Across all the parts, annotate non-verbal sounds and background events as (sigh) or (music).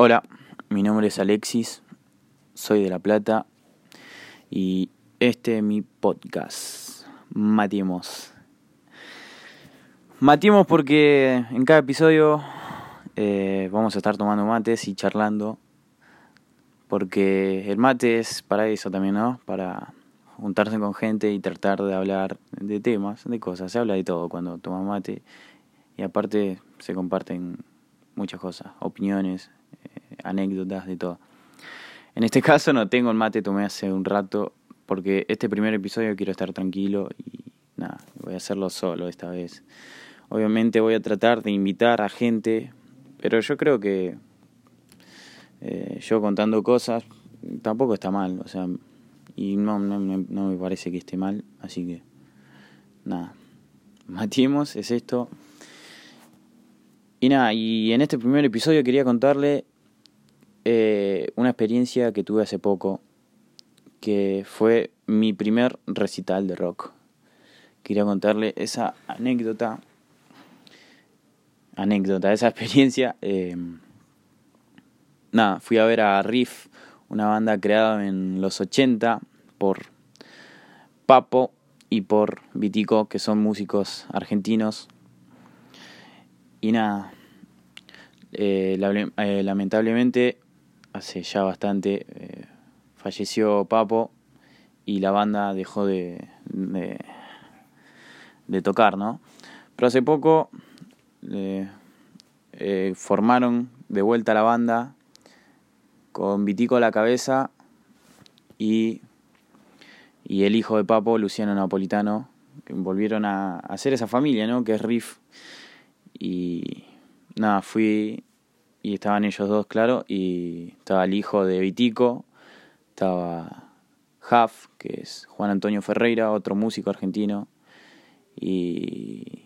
Hola, mi nombre es Alexis, soy de La Plata y este es mi podcast, Matimos. Matimos porque en cada episodio eh, vamos a estar tomando mates y charlando, porque el mate es para eso también, ¿no? Para juntarse con gente y tratar de hablar de temas, de cosas. Se habla de todo cuando toma mate y aparte se comparten muchas cosas, opiniones, anécdotas, de todo. En este (laughs) caso no tengo el mate, tomé hace un rato, porque este primer episodio quiero estar tranquilo y nada, voy a hacerlo solo esta vez. Obviamente voy a tratar de invitar a gente, pero yo creo que eh, yo contando cosas tampoco está mal, o sea, y no, no, no me parece que esté mal, así que nada, matiemos, es esto. Y nada, y en este primer episodio quería contarle eh, una experiencia que tuve hace poco, que fue mi primer recital de rock. Quería contarle esa anécdota, anécdota, esa experiencia. Eh, nada, fui a ver a Riff, una banda creada en los 80 por Papo y por Vitico, que son músicos argentinos. Y nada, eh, lamentablemente hace ya bastante eh, falleció Papo y la banda dejó de, de, tocar, ¿no? Pero hace poco eh, eh, formaron de vuelta la banda con Vitico a la cabeza y, y el hijo de Papo, Luciano Napolitano, que volvieron a hacer esa familia, ¿no? Que es Riff. Y nada, fui y estaban ellos dos, claro, y estaba el hijo de Vitico, estaba Huff, que es Juan Antonio Ferreira, otro músico argentino, y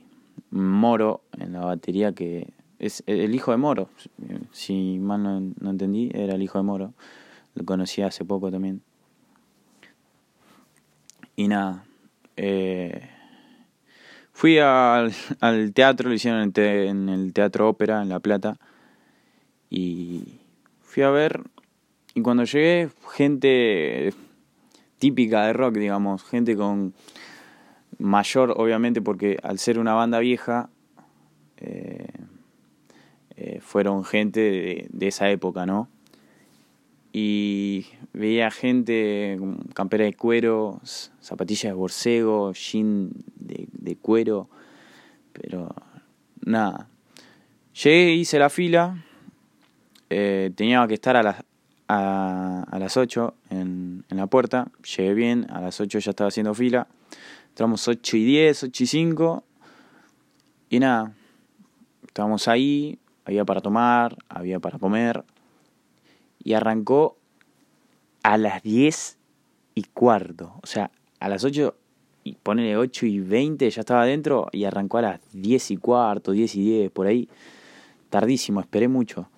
Moro en la batería, que es el hijo de Moro, si mal no, entendí, era el hijo de Moro, lo conocí hace poco también. Y nada, eh, fui al, al, teatro, lo hicieron en el Teatro Ópera en La Plata, y fui a ver, y cuando llegué, gente típica de rock, digamos, gente con mayor, obviamente, porque al ser una banda vieja, eh, eh, fueron gente de, esa época, ¿no? Y veía gente con campera de cuero, zapatillas de borcego, jean de, de cuero, pero nada. Llegué, hice la fila eh, tenía que estar a las, a, a las 8 en, en, la puerta. Llegué bien, a las 8 ya estaba haciendo fila. Entramos 8 y 10, 8 y 5. Y nada, estábamos ahí, había para tomar, había para comer. Y arrancó a las 10 y cuarto. O sea, a las 8 y ponele 8 y 20 ya estaba adentro y arrancó a las 10 y cuarto, 10 y 10, por ahí. Tardísimo, esperé mucho.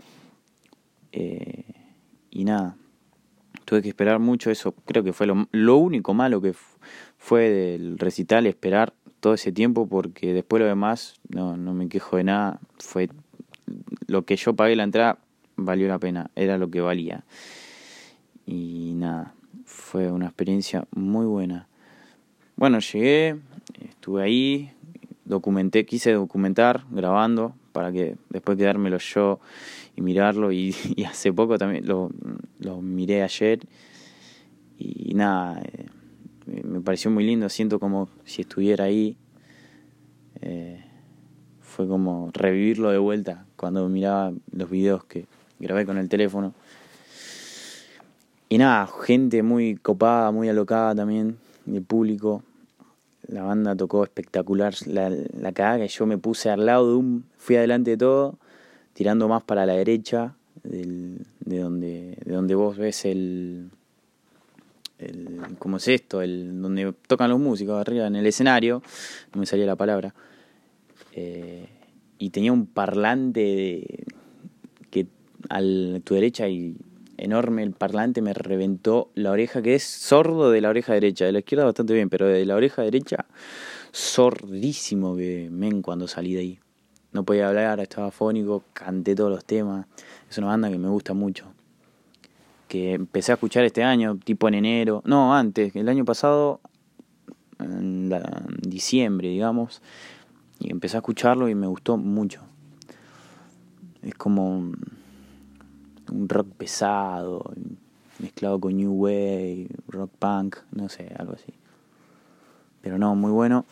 Eh, y nada, tuve que esperar mucho eso. Creo que fue lo, lo único malo que fue del recital, esperar todo ese tiempo, porque después lo demás, no, no me quejo de nada. Fue lo que yo pagué la entrada, valió la pena, era lo que valía. Y nada, fue una experiencia muy buena. Bueno, llegué, estuve ahí, documenté, quise documentar grabando para que después quedármelo yo y mirarlo (laughs) y, hace poco también lo, lo, miré ayer y nada, eh, me pareció muy lindo, siento como si estuviera ahí, eh, fue como revivirlo de vuelta cuando miraba los videos que grabé con el teléfono. Y nada, gente muy copada, muy alocada también, del público. La banda tocó espectacular. La, la cagada que yo me puse al lado de un. Fui adelante de todo tirando más para la derecha del, de, donde, de donde vos ves el, el ¿cómo es esto? El, donde tocan los músicos arriba en el escenario, no me salía la palabra, eh, y tenía un parlante de, a tu derecha y enorme el parlante me reventó la oreja, que es sordo de la oreja derecha, de la izquierda bastante bien, pero de la oreja derecha, sordísimo que men cuando salí de ahí no podía hablar, estaba fónico, canté todos los temas. Es una banda que me gusta mucho. Que empecé a escuchar este año, tipo en enero. No, antes, el año pasado, en, diciembre, digamos. Y empecé a escucharlo y me gustó mucho. Es como un, rock pesado, mezclado con New Wave, rock punk, no sé, algo así. Pero no, muy bueno.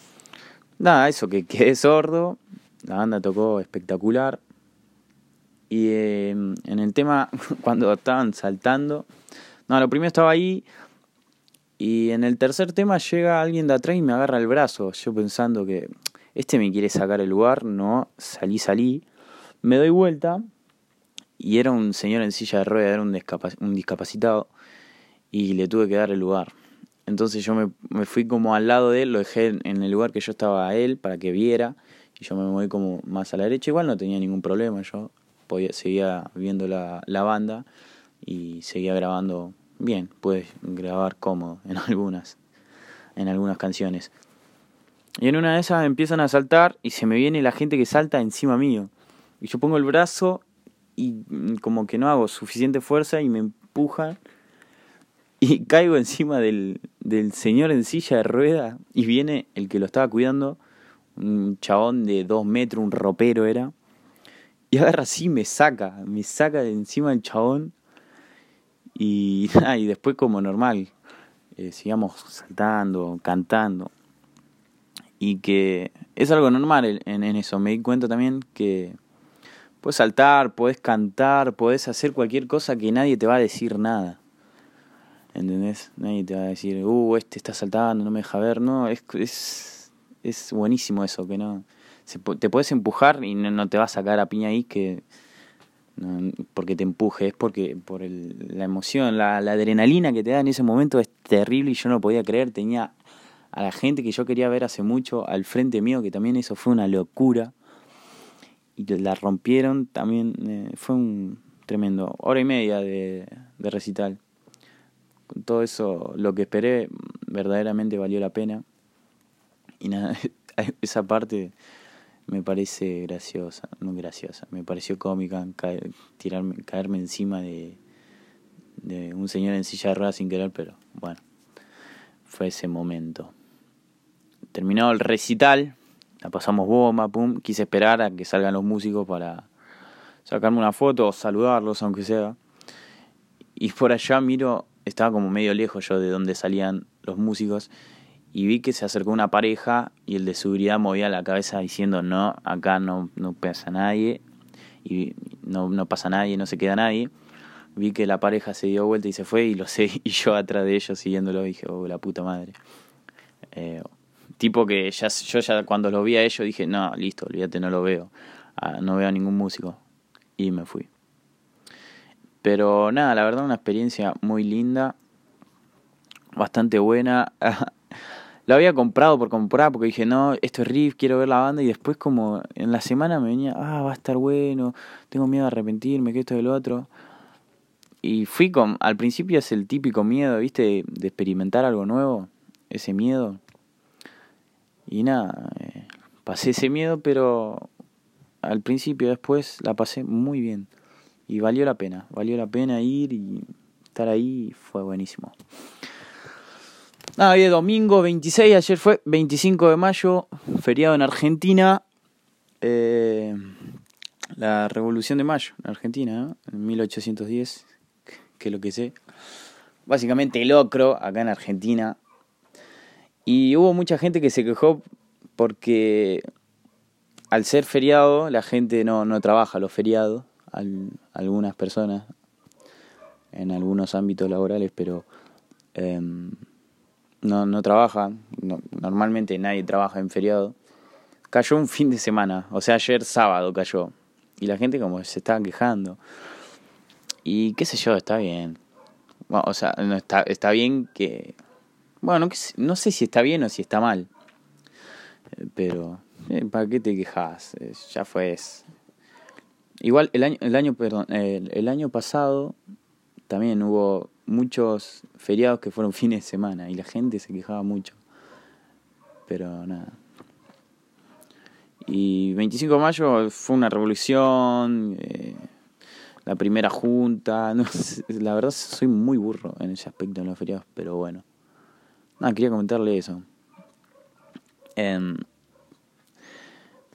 Nada, eso, que quedé sordo. La banda tocó espectacular. Y em, en el tema, (laughs) cuando estaban saltando, no, lo primero estaba ahí. Y en el tercer tema llega alguien de atrás y me agarra el brazo. Yo pensando que este me quiere sacar el lugar. No, salí, salí. Me doy vuelta. Y era un señor en silla de ruedas, era un, discapacitado. Y le tuve que dar el lugar. Entonces yo me, me, fui como al lado de él, lo dejé en el lugar que yo estaba a él para que viera. Y yo me moví como más a la derecha. Igual no tenía ningún problema. Yo podía, seguía viendo la, la banda y seguía grabando bien. Puedes grabar cómodo en (laughs) algunas, en algunas canciones. Y en una de esas empiezan a saltar y se me viene la gente que salta encima mío. Y yo pongo el brazo y como que no hago suficiente fuerza y me empujan y (laughs) caigo encima del, del señor en silla de rueda y viene el que lo estaba cuidando, un chabón de dos metros, un ropero era, y agarra así, me saca, me saca de encima del chabón y, (laughs) y después como normal, eh, sigamos saltando, cantando. Y que es algo normal en, en eso, me di cuenta también que puedes saltar, puedes cantar, puedes hacer cualquier cosa que nadie te va a decir nada ¿Entendés? Nadie te va a decir, uh, este está saltando, no me deja ver. No, es, es, es buenísimo eso, que no. Te puedes empujar y no, te va a sacar a piña ahí que. porque te empuje, es porque por el, la emoción, la, la adrenalina que te da en ese momento es terrible y yo no podía creer. Tenía a la gente que yo quería ver hace mucho al frente mío, que también eso fue una locura. Y la rompieron también, eh, fue un tremendo. Hora y media de, de recital todo eso, lo que esperé verdaderamente valió la pena. Y nada, (laughs) esa parte me parece graciosa, no graciosa, me pareció cómica tirarme, caerme encima de, de un señor en silla de ruedas sin querer, pero bueno, fue ese momento. Terminado el recital, la pasamos bomba, pum, quise esperar a que salgan los músicos para sacarme una foto o saludarlos, aunque sea. Y por allá miro estaba como medio lejos yo de donde salían los músicos y vi que se acercó una pareja y el de seguridad movía la cabeza diciendo no, acá no, no pasa nadie y no, no pasa nadie, no se queda nadie. Vi que la pareja se dio vuelta y se fue y lo (laughs) sé, y yo atrás de ellos siguiéndolo dije, oh, la puta madre. Eh, tipo que ya, yo ya cuando lo vi a ellos dije, no, listo, olvídate, no lo veo. Ah, no veo a ningún músico. Y me fui. Pero nada, la verdad una experiencia muy linda, bastante buena. (laughs) Lo había comprado por comprar porque dije, no, esto es riff, quiero ver la banda y después como en la semana me venía, ah, va a estar bueno, tengo miedo a arrepentirme, que esto y lo otro. Y fui con, al principio es el típico miedo, viste, de experimentar algo nuevo, ese miedo. Y nada, eh, pasé ese miedo, pero al principio después la pasé muy bien y valió la pena, valió la pena ir y estar ahí, fue buenísimo. Nada, hoy es domingo 26, ayer fue 25 de mayo, feriado en Argentina, eh, la Revolución de Mayo en Argentina, en 1810, que es lo que sé. Básicamente el ocro acá en Argentina. Y hubo mucha gente que se quejó porque al ser feriado la gente no, no trabaja los feriados algunas personas en algunos ámbitos laborales, pero em, no, no trabajan, normalmente nadie trabaja en feriado. Cayó un fin de semana, o sea, ayer sábado cayó, y la gente como se estaba quejando. Y qué sé yo, está bien. o sea, no está, está bien que... Bueno, no, sé si está bien o si está mal. Eh, pero, eh, ¿para qué te quejas? Eh, ya fue. Igual el año, el año, perdón, el, año pasado también hubo muchos feriados que fueron (laughs) fines de semana y la gente se quejaba mucho. Pero nada. Y 25 de mayo fue una revolución, la primera junta. (laughs) No, la verdad soy muy burro en ese aspecto en los feriados, pero bueno. Nada, quería comentarle eso. Em,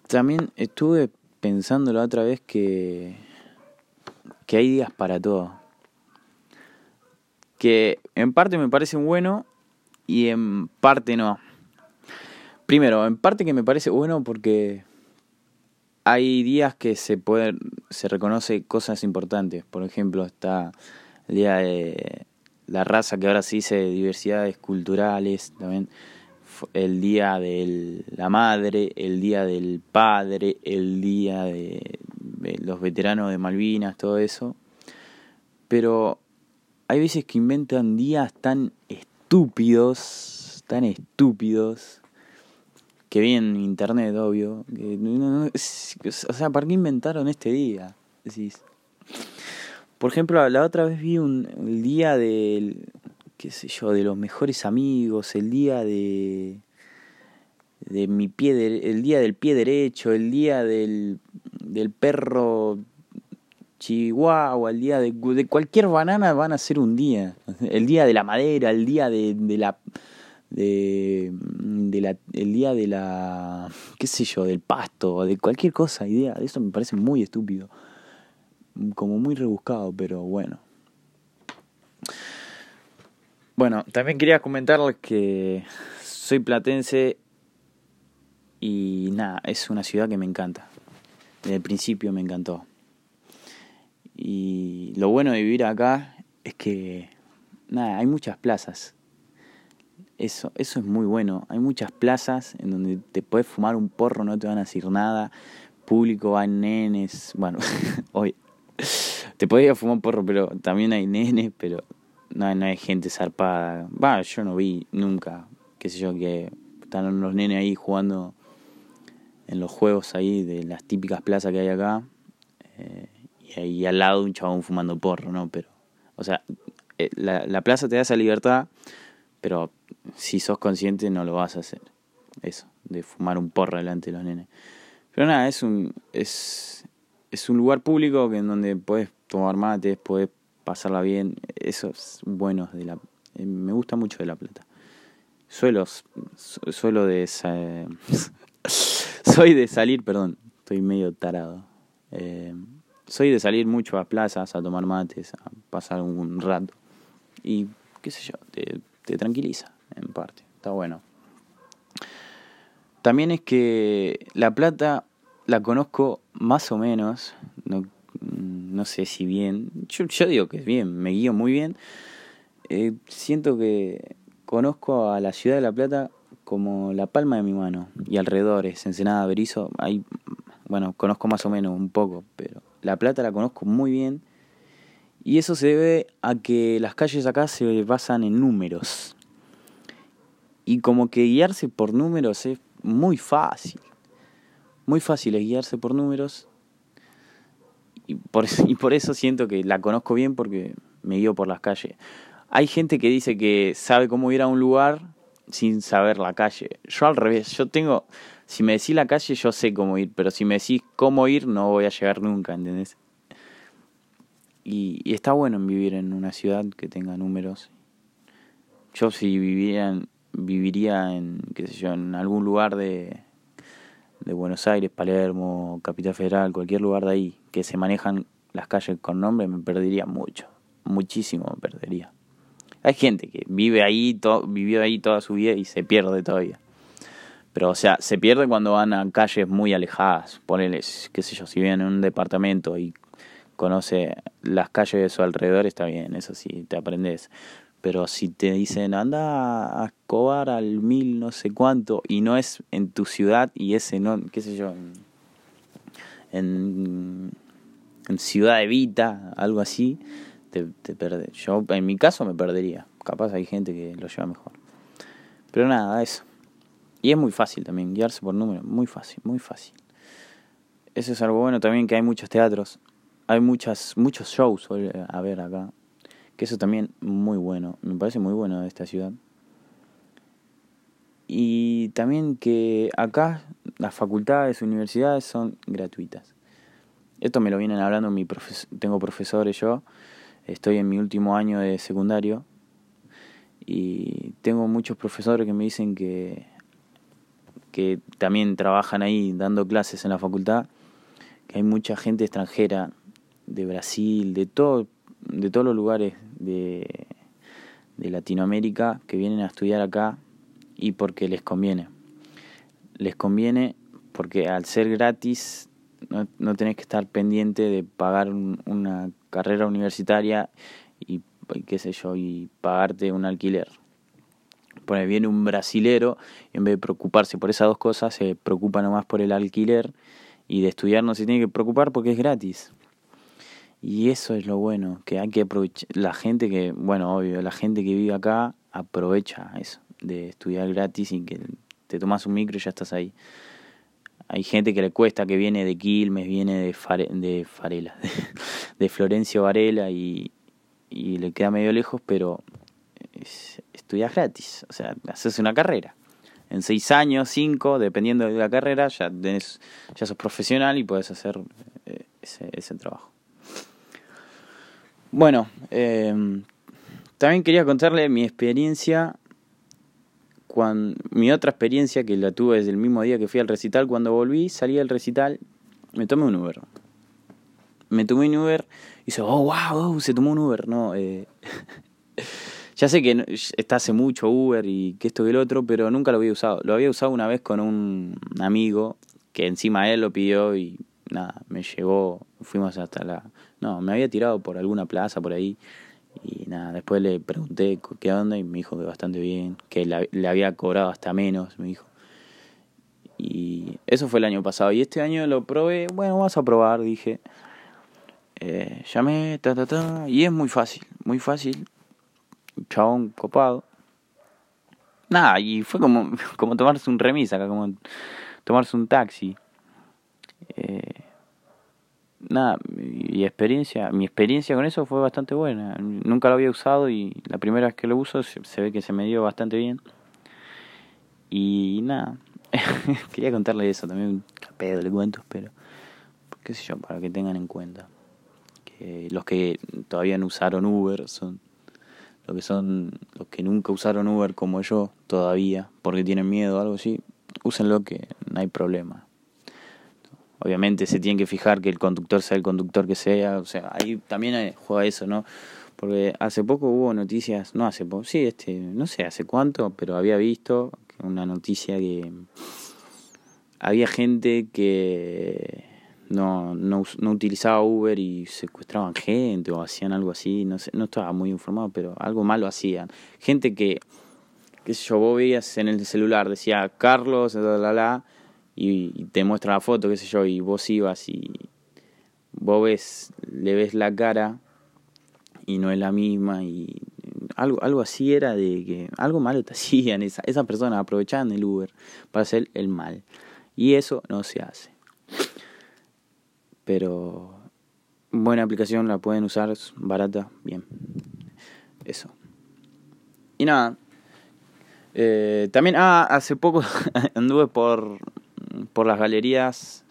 también estuve pensando la otra vez que, que hay días para todo. Que en parte me parece bueno y en parte no. Primero, en parte que me parece bueno porque hay días que se pueden, se reconoce cosas importantes. Por ejemplo, está el día de la raza que ahora se dice diversidades culturales, también el día de la madre, el día del padre, el día de, los veteranos de Malvinas, todo eso. Pero hay veces que inventan días tan estúpidos, tan estúpidos, que vi en internet, obvio. o sea, ¿para qué inventaron este día? Decís. Por ejemplo, la otra vez vi un, el día del, qué sé yo, de los mejores amigos, el día de, de mi pie, el día del pie derecho, el día del, del perro chihuahua, el día de, de cualquier banana van a ser un día. El día de la madera, el día de, de la de, de la, el día de la, qué sé yo, del pasto, de cualquier cosa, idea, eso me parece muy estúpido como muy rebuscado, pero bueno. Bueno, también quería comentarles que soy platense y nada, es una ciudad que me encanta. Desde el principio me encantó. Y lo bueno de vivir acá es que, nada, hay muchas plazas. Eso, eso es muy bueno. Hay muchas plazas en donde te puedes fumar un porro, no te van a decir nada. Público, hay nenes. Bueno, (laughs) hoy te podía fumar porro, pero también hay nenes, pero no, no hay gente zarpada. Va, yo no vi nunca, qué sé yo, que están los nenes ahí jugando en los juegos ahí de las típicas plazas que hay acá. Eh, y ahí al lado un chabón fumando porro, ¿no? Pero, o sea, eh, la, la plaza te da esa libertad, pero si sos consciente no lo vas a hacer. Eso, de fumar un porro delante de los nenes. Pero nada, es un, es, es un lugar público que en donde puedes tomar mates, puedes pasarla bien. Eso es bueno de la eh, me gusta mucho de La Plata. Suelo suelo de (laughs) soy de salir, perdón, estoy medio tarado. Eh, soy de salir mucho a plazas a tomar mates, a pasar un rato. Y qué sé yo, te, te tranquiliza en parte. Está bueno. También es que La Plata la conozco más o menos, no, no sé si bien, yo, digo que es bien, me guío muy bien. Eh, siento que conozco a la ciudad de La Plata como la palma de mi mano y alrededores, Ensenada, Berizo, ahí, bueno, conozco más o menos un poco, pero La Plata la conozco muy bien. Y eso se debe a que las calles acá se basan en números. Y como que guiarse por números es muy fácil muy fácil es guiarse por números y por, y por eso siento que la conozco bien porque me guío por las calles. Hay gente que dice que sabe cómo ir a un lugar sin saber la calle. Yo al revés, yo tengo, si me decís la calle yo sé cómo ir, pero si me decís cómo ir no voy a llegar nunca, ¿entendés? Y, está bueno en vivir en una ciudad que tenga números. Yo si viviría en, qué sé yo, en algún lugar de, de Buenos Aires, Palermo, Capital Federal, cualquier lugar de ahí que se manejan las calles con nombre, me perdería mucho, muchísimo me perdería. Hay gente que vive ahí, vivió ahí toda su vida y se pierde todavía. Pero, o sea, se pierde cuando van a calles muy alejadas. Ponele, qué sé yo, si viven en un departamento y conoce las calles de su alrededor, está bien, eso sí, te aprendes. Pero si te dicen anda a Escobar al mil no sé cuánto y no es en tu ciudad y ese no, qué sé yo, en, en, Ciudad Evita, algo así, te, te perdes. Yo en mi caso me perdería. Capaz hay gente que lo lleva mejor. Pero nada, eso. Y es muy fácil también, guiarse por números, muy fácil, muy fácil. Eso es algo bueno también que hay muchos teatros, hay muchas, muchos shows a ver acá. Que eso también muy bueno, me parece muy bueno de esta ciudad. Y también que acá las facultades, universidades son gratuitas. Esto me lo vienen hablando mi tengo profesores yo, estoy en mi último año de secundario y tengo muchos profesores que me dicen que, que también trabajan ahí dando clases en la facultad, que hay mucha gente extranjera de Brasil, de todo, de todos los lugares de, de Latinoamérica que vienen a estudiar acá y porque les conviene. Les conviene porque al ser gratis no, no tenés que estar pendiente de pagar una carrera universitaria y, qué sé yo, y pagarte un alquiler. Pone, viene un brasilero, en vez de preocuparse por esas dos cosas, se preocupa nomás por el alquiler y de estudiar no se tiene que preocupar porque es gratis. Y eso es lo bueno, que hay que aprovechar, la gente que, bueno, obvio, la gente que vive acá aprovecha eso, de estudiar gratis y que te tomas un micro y ya estás ahí. Hay gente que le cuesta, que viene de Quilmes, viene de, de Farela, (laughs) de, Florencio Varela y, y, le queda medio lejos, pero estudias gratis, o sea, haces una carrera. En seis años, cinco, dependiendo de la carrera, ya, tenés, ya sos profesional y puedes hacer eh, ese, ese trabajo. Bueno, eh, también quería contarle mi experiencia, cuando, mi otra experiencia que la tuve desde el mismo día que fui al recital. Cuando volví, salí del recital, me tomé un Uber. Me tomé un Uber y dice, oh, wow, se tomó un Uber. No, eh, (laughs) ya sé que está hace mucho Uber y que esto que el otro, pero nunca lo había usado. Lo había usado una vez con un amigo que encima él lo pidió y nada, me llevó, fuimos hasta la... No, me había tirado por alguna plaza por ahí y nada, después le pregunté qué onda y me dijo que bastante bien, que le había cobrado hasta menos, me dijo. Y eso fue el año pasado. Y este año lo probé, bueno, vamos a probar, dije. Eh, llamé, ta, ta, ta. Y es muy fácil, muy fácil. chabón copado. Nada, y fue como, (laughs) como tomarse un remis acá, como tomarse un taxi. Nada, mi experiencia, mi experiencia con eso fue bastante buena. Nunca lo había usado y la primera vez que lo uso se, ve que se me dio bastante bien. Y nada, (laughs) quería contarle eso también, un pedo de cuentos, pero qué sé yo, para que tengan en cuenta que los que todavía no usaron Uber son los que son los que nunca usaron Uber como yo todavía porque tienen miedo o algo así, úsenlo que no hay problema. Obviamente se tienen que fijar que el conductor sea el conductor que sea, o sea, ahí también juega eso, ¿no? Porque hace poco hubo noticias, no hace poco, sí, este, no sé hace cuánto, pero había visto una noticia que había gente que no, no, no utilizaba Uber y secuestraban gente o hacían algo así, no sé, no estaba muy informado, pero algo malo hacían. Gente que, qué sé yo, vos veías en el celular, decía Carlos, la, la, la, y, te muestra la foto, qué sé yo, y vos ibas y vos ves, le ves la cara y no es la misma y algo, algo así era de que algo malo te (laughs) hacían, esa, esas personas aprovechaban el Uber para hacer el mal y eso no se hace. Pero buena aplicación, la pueden usar, es barata, bien. Eso. Y nada. Eh, también, ah, hace poco (laughs) anduve por por las galerías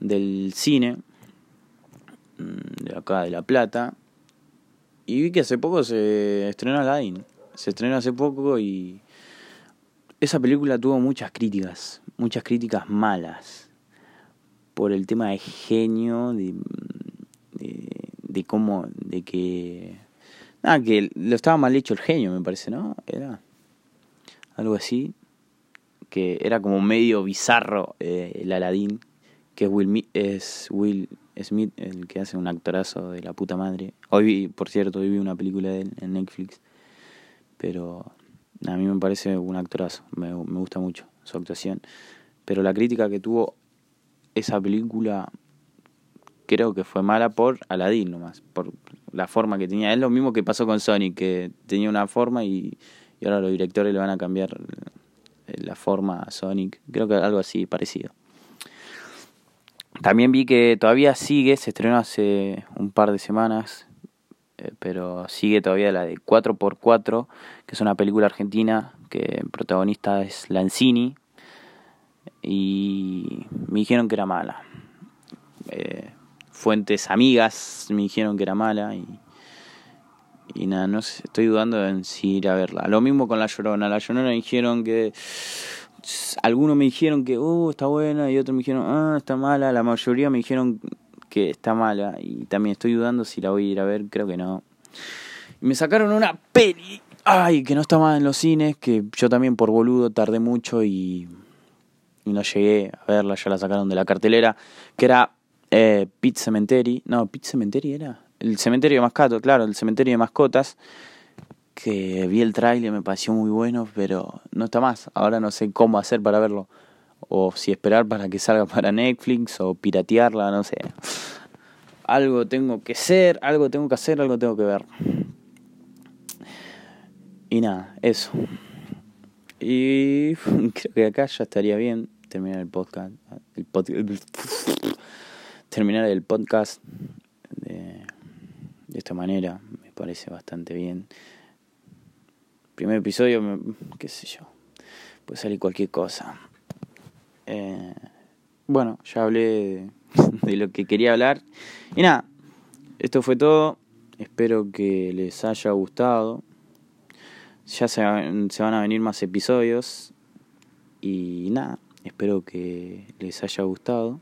del cine mm, de acá de La Plata y vi que hace poco se estrenó Aladdin. Se estrenó hace poco y esa película tuvo muchas críticas, muchas críticas malas por el tema de genio, de, de, de cómo, de que... Nada, que lo estaba mal hecho el genio, me parece, ¿no? Era algo así que era como medio bizarro eh, el Aladdin, que es Will, es Will Smith, el que hace un actorazo de la puta madre. Hoy vi, por cierto, hoy vi una película de él en Netflix, pero a mí me parece un actorazo, me, me gusta mucho su actuación. Pero la crítica que tuvo esa película creo que fue mala por Aladdin nomás, por la forma que tenía. Es lo mismo que pasó con Sonic, que tenía una forma y, y ahora los directores le van a cambiar la forma Sonic, creo que algo así parecido. También vi que todavía sigue, se estrenó hace un par de semanas, eh, pero sigue todavía la de 4x4, que es una película argentina que protagonista es Lanzini. y me dijeron que era mala. Eh, fuentes amigas me dijeron que era mala y, y nada, no sé, estoy dudando en si ir a verla. Lo mismo con La Llorona. La Llorona dijeron que... Algunos me dijeron que, uh, está buena y otros me dijeron, ah, está mala. La mayoría me dijeron que está mala y también estoy dudando si la voy a ir a ver, creo que no. Y me sacaron una peli, ay, que no está más en los cines, que yo también por boludo tardé mucho y, no llegué a verla, ya la sacaron de la cartelera, que era eh, Pit Cemetery, no, Pit Cemetery era, el cementerio de mascotas, claro, el cementerio de mascotas, que vi el trailer, me pareció muy bueno, pero no está más. Ahora no sé cómo hacer para verlo. O si esperar para que salga (laughs) para Netflix o piratearla, no sé. Algo tengo que ser, algo tengo que hacer, algo tengo que ver. Y nada, eso. Y (laughs) creo que acá ya estaría bien terminar el podcast. El (laughs) terminar el podcast de, de esta manera. Me parece bastante bien. Primer episodio, qué sé yo. Puede salir cualquier cosa. Eh, bueno, ya hablé (laughs) de, lo que quería hablar. Y nada, esto fue todo. Espero que les haya gustado. Ya se, se van a venir más episodios. Y nada, espero que les haya gustado.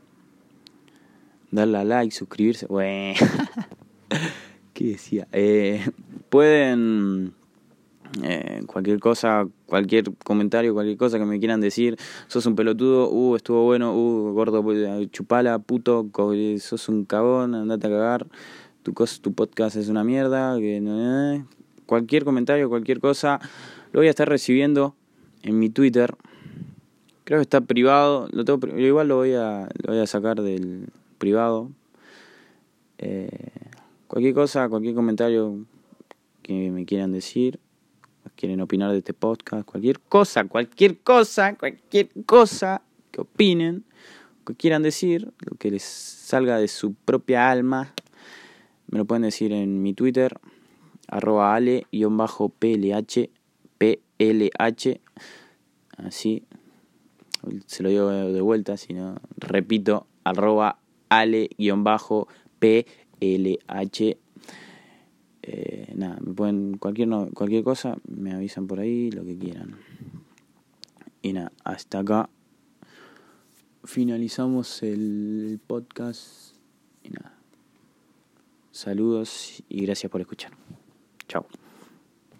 Darle a like, suscribirse. Bueno, (laughs) ¿qué decía? Eh, (laughs) pueden eh, cualquier cosa, cualquier comentario, cualquier cosa que me quieran decir, sos un pelotudo, uh, estuvo bueno, uh, gordo, pues, chupala, puto, sos un cagón, andate a cagar, tu, tu podcast es una mierda, que, eh, cualquier comentario, cualquier cosa, lo voy a estar recibiendo en mi Twitter. Creo que está privado, lo tengo, igual lo voy a, lo voy a sacar del privado. Eh, cualquier cosa, cualquier comentario que me quieran decir, quieren opinar de este podcast, cualquier cosa, cualquier cosa, cualquier cosa que opinen, que quieran decir, lo que les salga de su propia alma, me lo pueden decir en mi Twitter, arroba ale-plh, plh, así, se lo digo de vuelta, si no, repito, arroba ale-plh, eh, nada, me pueden, cualquier, cualquier cosa, me avisan por ahí, lo que quieran. Y nada, hasta acá finalizamos el podcast. Y nada, saludos y gracias por escuchar. Chao.